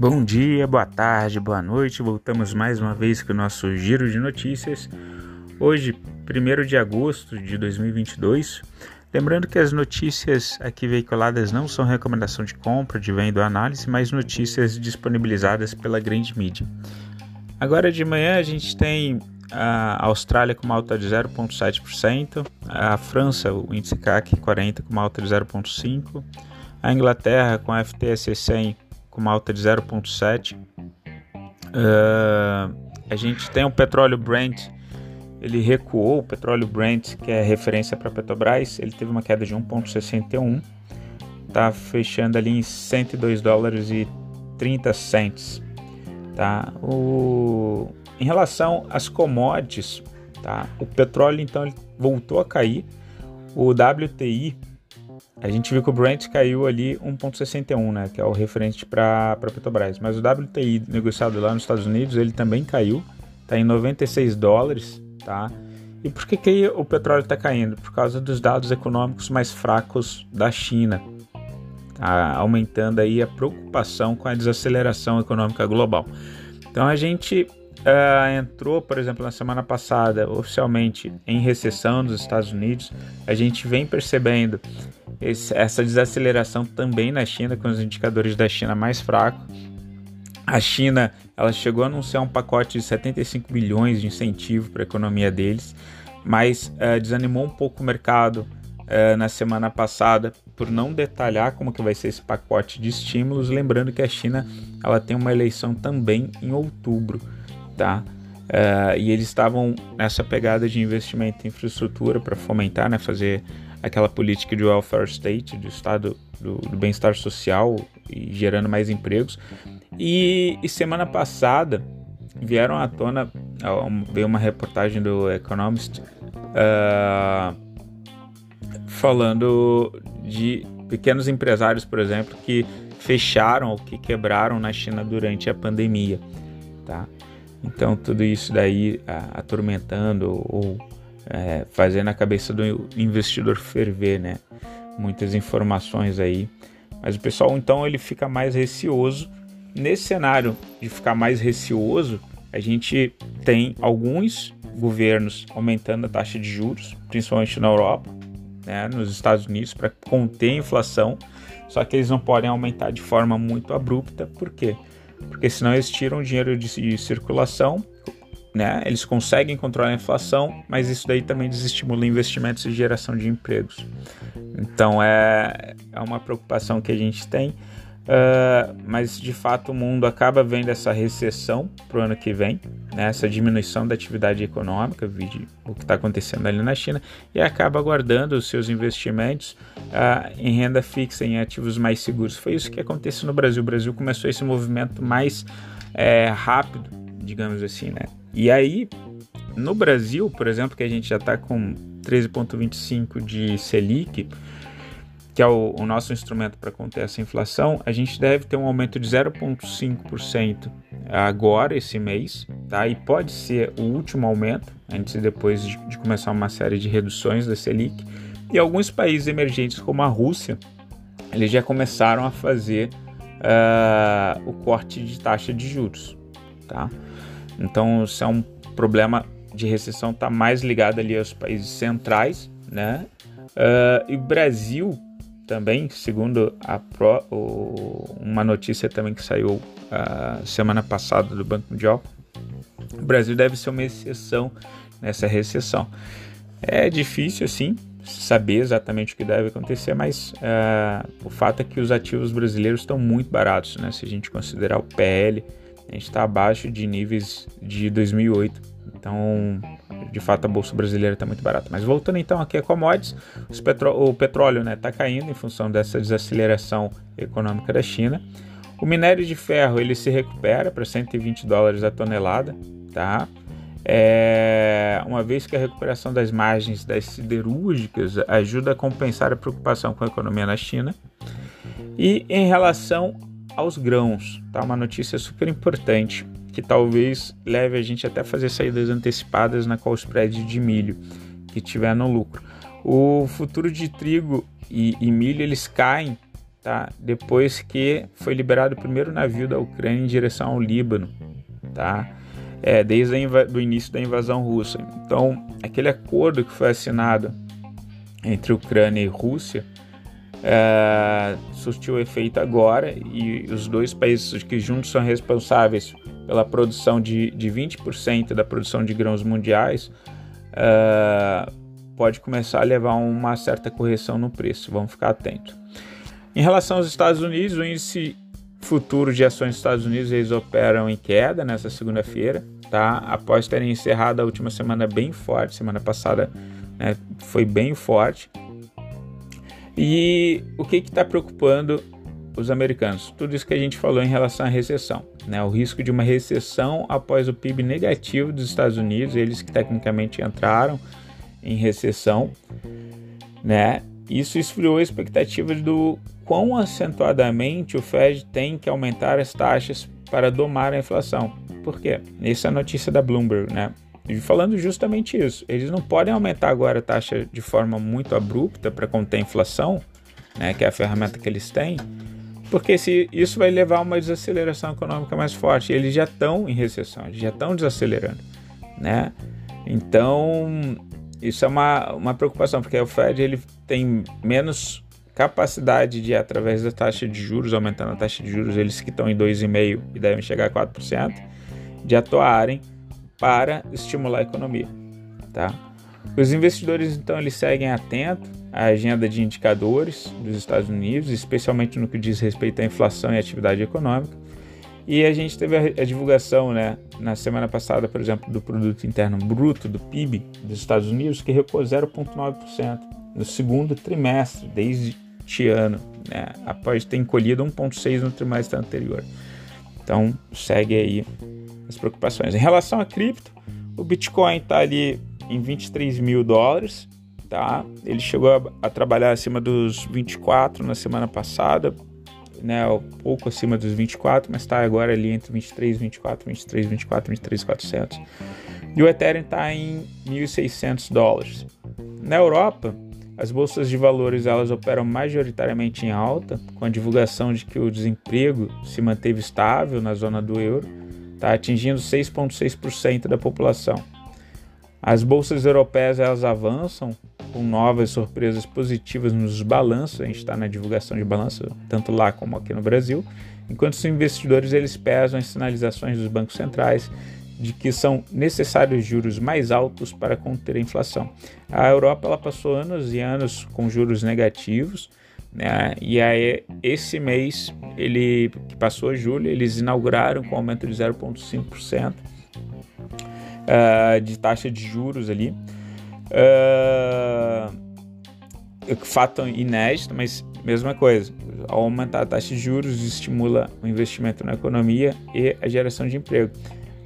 Bom dia, boa tarde, boa noite. Voltamos mais uma vez com o nosso giro de notícias. Hoje, 1 de agosto de 2022. Lembrando que as notícias aqui veiculadas não são recomendação de compra, de venda ou análise, mas notícias disponibilizadas pela grande mídia. Agora de manhã a gente tem a Austrália com uma alta de 0,7%, a França, o índice CAC 40 com uma alta de 0,5%, a Inglaterra com a FTSE 100 com uma alta de 0,7%. Uh, a gente tem o petróleo Brent, ele recuou, o petróleo Brent, que é referência para Petrobras, ele teve uma queda de 1,61, tá fechando ali em 102 dólares e 30 cents. Tá? O... Em relação às commodities, tá? o petróleo então voltou a cair, o WTI a gente viu que o Brent caiu ali 1,61, né, que é o referente para Petrobras. Mas o WTI negociado lá nos Estados Unidos, ele também caiu, está em 96 dólares, tá? E por que, que o petróleo está caindo? Por causa dos dados econômicos mais fracos da China, tá? aumentando aí a preocupação com a desaceleração econômica global. Então a gente uh, entrou, por exemplo, na semana passada, oficialmente em recessão nos Estados Unidos. A gente vem percebendo esse, essa desaceleração também na China, com os indicadores da China mais fracos. A China ela chegou a anunciar um pacote de 75 bilhões de incentivo para a economia deles, mas uh, desanimou um pouco o mercado uh, na semana passada por não detalhar como que vai ser esse pacote de estímulos, lembrando que a China ela tem uma eleição também em outubro, tá? Uh, e eles estavam nessa pegada de investimento em infraestrutura para fomentar, né, fazer aquela política de welfare state, do estado do, do bem-estar social e gerando mais empregos. E, e, semana passada vieram à tona, veio uma reportagem do Economist uh, falando de pequenos empresários, por exemplo, que fecharam ou que quebraram na China durante a pandemia, tá? Então tudo isso daí atormentando ou é, fazendo a cabeça do investidor ferver, né? Muitas informações aí. Mas o pessoal então ele fica mais receoso. Nesse cenário de ficar mais receoso, a gente tem alguns governos aumentando a taxa de juros, principalmente na Europa, né, nos Estados Unidos, para conter a inflação. Só que eles não podem aumentar de forma muito abrupta, por quê? Porque senão eles tiram dinheiro de, de circulação né? Eles conseguem controlar a inflação, mas isso daí também desestimula investimentos e geração de empregos. Então é, é uma preocupação que a gente tem, uh, mas de fato o mundo acaba vendo essa recessão para o ano que vem, né? essa diminuição da atividade econômica, vide o que está acontecendo ali na China, e acaba guardando os seus investimentos uh, em renda fixa, em ativos mais seguros. Foi isso que aconteceu no Brasil. O Brasil começou esse movimento mais é, rápido, digamos assim, né? E aí, no Brasil, por exemplo, que a gente já está com 13,25 de Selic, que é o, o nosso instrumento para conter essa inflação, a gente deve ter um aumento de 0,5% agora, esse mês, tá? E pode ser o último aumento, antes e depois de, de começar uma série de reduções da Selic. E alguns países emergentes, como a Rússia, eles já começaram a fazer uh, o corte de taxa de juros, tá? Então, isso é um problema de recessão, está mais ligado ali aos países centrais, né? Uh, e o Brasil também, segundo Pro, o, uma notícia também que saiu a uh, semana passada do Banco Mundial, o Brasil deve ser uma exceção nessa recessão. É difícil, assim, saber exatamente o que deve acontecer, mas uh, o fato é que os ativos brasileiros estão muito baratos, né? Se a gente considerar o PL, a gente está abaixo de níveis de 2008. Então, de fato, a bolsa brasileira está muito barata. Mas voltando então aqui a commodities, o petróleo está né, tá caindo em função dessa desaceleração econômica da China. O minério de ferro ele se recupera para 120 dólares a tonelada, tá? É, uma vez que a recuperação das margens das siderúrgicas ajuda a compensar a preocupação com a economia na China. E em relação aos grãos, tá? Uma notícia super importante que talvez leve a gente até fazer saídas antecipadas na qual spread de milho que tiver no lucro. O futuro de trigo e, e milho eles caem, tá? Depois que foi liberado o primeiro navio da Ucrânia em direção ao Líbano, tá? É, desde o início da invasão russa. Então, aquele acordo que foi assinado entre Ucrânia e Rússia é, surtiu efeito agora e os dois países que juntos são responsáveis pela produção de, de 20% da produção de grãos mundiais é, pode começar a levar uma certa correção no preço. Vamos ficar atentos. Em relação aos Estados Unidos, o índice futuro de ações dos Estados Unidos eles operam em queda nessa segunda-feira, tá? Após terem encerrado a última semana bem forte, semana passada né, foi bem forte. E o que está preocupando os americanos? Tudo isso que a gente falou em relação à recessão, né? O risco de uma recessão após o PIB negativo dos Estados Unidos, eles que tecnicamente entraram em recessão, né? Isso esfriou a expectativa do quão acentuadamente o Fed tem que aumentar as taxas para domar a inflação. Por quê? Essa é a notícia da Bloomberg, né? Falando justamente isso, eles não podem aumentar agora a taxa de forma muito abrupta para conter a inflação, né, que é a ferramenta que eles têm, porque se isso vai levar a uma desaceleração econômica mais forte. Eles já estão em recessão, eles já estão desacelerando, né? Então isso é uma, uma preocupação, porque o Fed ele tem menos capacidade de, através da taxa de juros, aumentando a taxa de juros, eles que estão em 2,5% e devem chegar a 4%, de atuarem para estimular a economia. Tá? Os investidores, então, eles seguem atento à agenda de indicadores dos Estados Unidos, especialmente no que diz respeito à inflação e atividade econômica, e a gente teve a, a, divulgação né, na semana passada, por exemplo, do Produto Interno Bruto, do PIB dos Estados Unidos, que recuou 0,9% no segundo trimestre desde este ano, né, após ter encolhido 1,6% no trimestre anterior. Então, segue aí as preocupações. Em relação a cripto, o Bitcoin está ali em 23 mil dólares, tá? Ele chegou a, a trabalhar acima dos 24 na semana passada, né, pouco acima dos 24, mas está agora ali entre 23, 24, 23, 24, 23, 400. E o Ethereum está em 1.600 dólares. Na Europa, as bolsas de valores elas operam majoritariamente em alta, com a divulgação de que o desemprego se manteve estável na zona do euro, tá atingindo 6,6% da população. As bolsas europeias elas avançam com novas surpresas positivas nos balanços, a gente está na divulgação de balanço tanto lá como aqui no Brasil, enquanto os investidores eles pesam as sinalizações dos bancos centrais de que são necessários juros mais altos para conter a inflação. A Europa ela passou anos e anos com juros negativos, né? E aí esse mês ele que passou julho eles inauguraram com aumento de 0,5% uh, de taxa de juros ali. Uh, fato inédito, mas mesma coisa. Ao aumentar a taxa de juros, estimula o investimento na economia e a geração de emprego.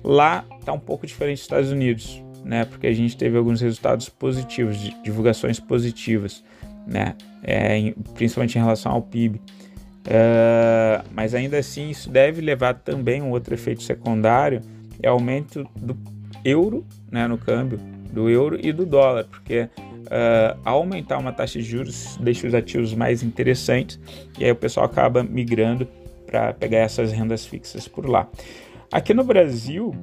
Lá está um pouco diferente dos Estados Unidos, né? Porque a gente teve alguns resultados positivos, divulgações positivas, né? É, em, principalmente em relação ao PIB. Uh, mas ainda assim, isso deve levar também um outro efeito secundário, é aumento do euro né, no câmbio do euro e do dólar, porque uh, aumentar uma taxa de juros deixa os ativos mais interessantes e aí o pessoal acaba migrando para pegar essas rendas fixas por lá. Aqui no Brasil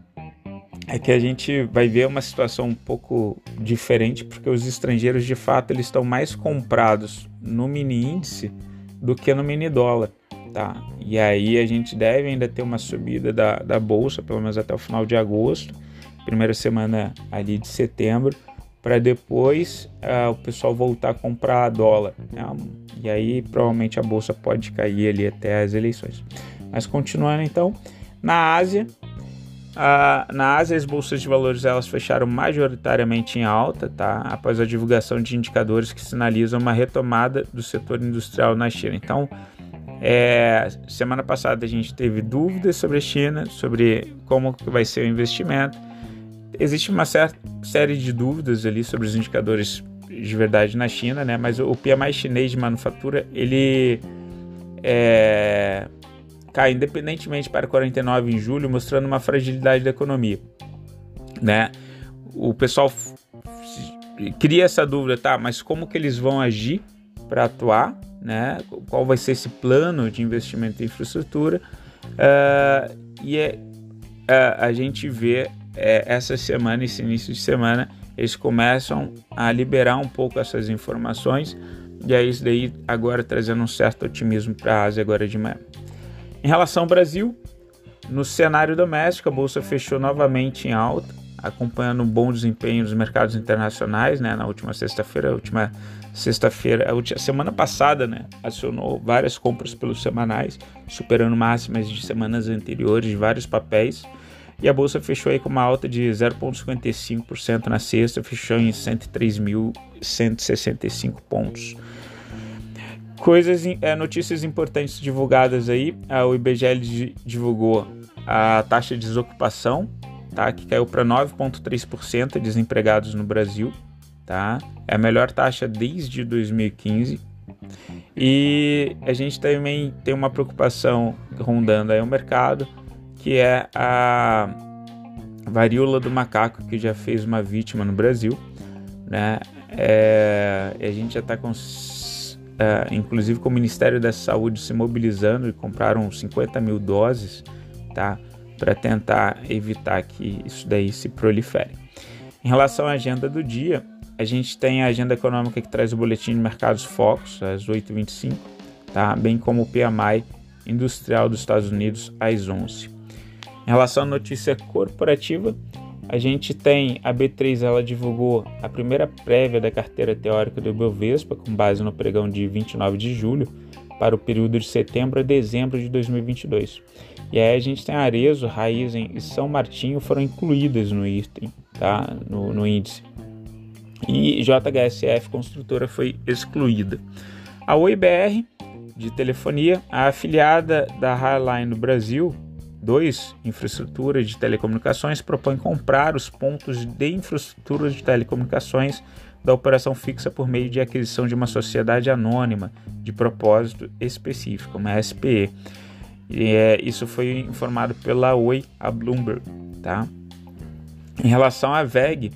é que a gente vai ver uma situação um pouco diferente, porque os estrangeiros de fato eles estão mais comprados no mini índice do que no mini dólar. Tá? E aí a gente deve ainda ter uma subida da, da bolsa, pelo menos até o final de agosto primeira semana ali de setembro, para depois uh, o pessoal voltar a comprar dólar. Né? E aí provavelmente a bolsa pode cair ali até as eleições. Mas continuando então, na Ásia, uh, na Ásia as bolsas de valores elas fecharam majoritariamente em alta, tá? Após a divulgação de indicadores que sinalizam uma retomada do setor industrial na China. Então, é, semana passada a gente teve dúvidas sobre a China, sobre como vai ser o investimento existe uma certa série de dúvidas ali sobre os indicadores de verdade na China, né? Mas o PMI chinês de manufatura ele é, cai independentemente para 49 em julho, mostrando uma fragilidade da economia, né? O pessoal cria essa dúvida, tá? Mas como que eles vão agir para atuar, né? Qual vai ser esse plano de investimento em infraestrutura? Uh, e é, uh, a gente vê é, essa semana, esse início de semana, eles começam a liberar um pouco essas informações e é isso daí agora trazendo um certo otimismo para a Ásia agora de manhã. Em relação ao Brasil, no cenário doméstico, a bolsa fechou novamente em alta, acompanhando um bom desempenho dos mercados internacionais, né? Na última sexta-feira, última sexta-feira, a semana passada, né? Acionou várias compras pelos semanais, superando máximas de semanas anteriores de vários papéis. E a bolsa fechou aí com uma alta de 0,55% na sexta, fechou em 103.165 pontos. Coisas, é, notícias importantes divulgadas aí, o IBGE divulgou a taxa de desocupação, tá, que caiu para 9,3% de desempregados no Brasil, tá? É a melhor taxa desde 2015. E a gente também tem uma preocupação rondando aí o mercado, que é a varíola do macaco, que já fez uma vítima no Brasil. Né? É, a gente já está com, é, inclusive com o Ministério da Saúde se mobilizando e compraram 50 mil doses tá? para tentar evitar que isso daí se prolifere. Em relação à agenda do dia, a gente tem a agenda econômica que traz o boletim de mercados focos às 8h25, tá? bem como o PMI industrial dos Estados Unidos às 11 em relação à notícia corporativa, a gente tem a B3, ela divulgou a primeira prévia da carteira teórica do Ibovespa, com base no pregão de 29 de julho, para o período de setembro a dezembro de 2022. E aí a gente tem Arezo, Raizen e São Martinho foram incluídas no item, tá? no, no índice. E JHSF Construtora foi excluída. A OIBR, de telefonia, a afiliada da Highline no Brasil, 2. Infraestrutura de telecomunicações propõe comprar os pontos de infraestrutura de telecomunicações da operação fixa por meio de aquisição de uma sociedade anônima de propósito específico, uma SPE. E, é, isso foi informado pela Oi a Bloomberg. Tá? Em relação à VEG,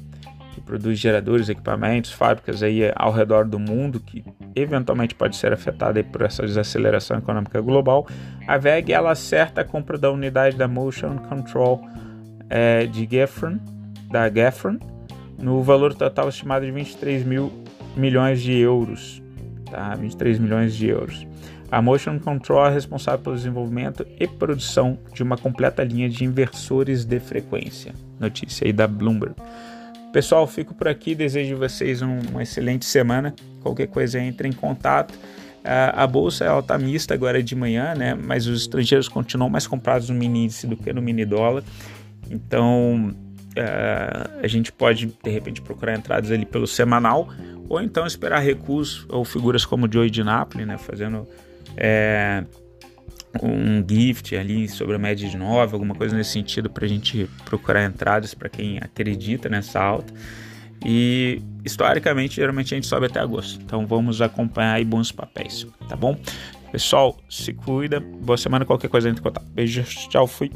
que produz geradores, equipamentos, fábricas aí ao redor do mundo, que eventualmente pode ser afetada por essa desaceleração econômica global, a VEG ela acerta a compra da unidade da Motion Control é, de Geffen, da Geffen, no valor total estimado de 23 mil milhões de euros. Tá? 23 milhões de euros. A Motion Control é responsável pelo desenvolvimento e produção de uma completa linha de inversores de frequência. Notícia aí da Bloomberg. Pessoal, fico por aqui. Desejo vocês um, uma excelente semana. Qualquer coisa, entre em contato. Uh, a bolsa ela está mista agora de manhã, né? Mas os estrangeiros continuam mais comprados no mini índice do que no mini dólar. Então uh, a gente pode de repente procurar entradas ali pelo semanal ou então esperar recuos ou figuras como o Joey de Napoli, né? Fazendo é, um gift ali sobre a média de 9, alguma coisa nesse sentido para a gente procurar entradas para quem acredita nessa alta. E historicamente, geralmente a gente sobe até agosto. Então vamos acompanhar aí bons papéis, tá bom? Pessoal, se cuida. Boa semana, qualquer coisa entre contato. Beijo, tchau, fui.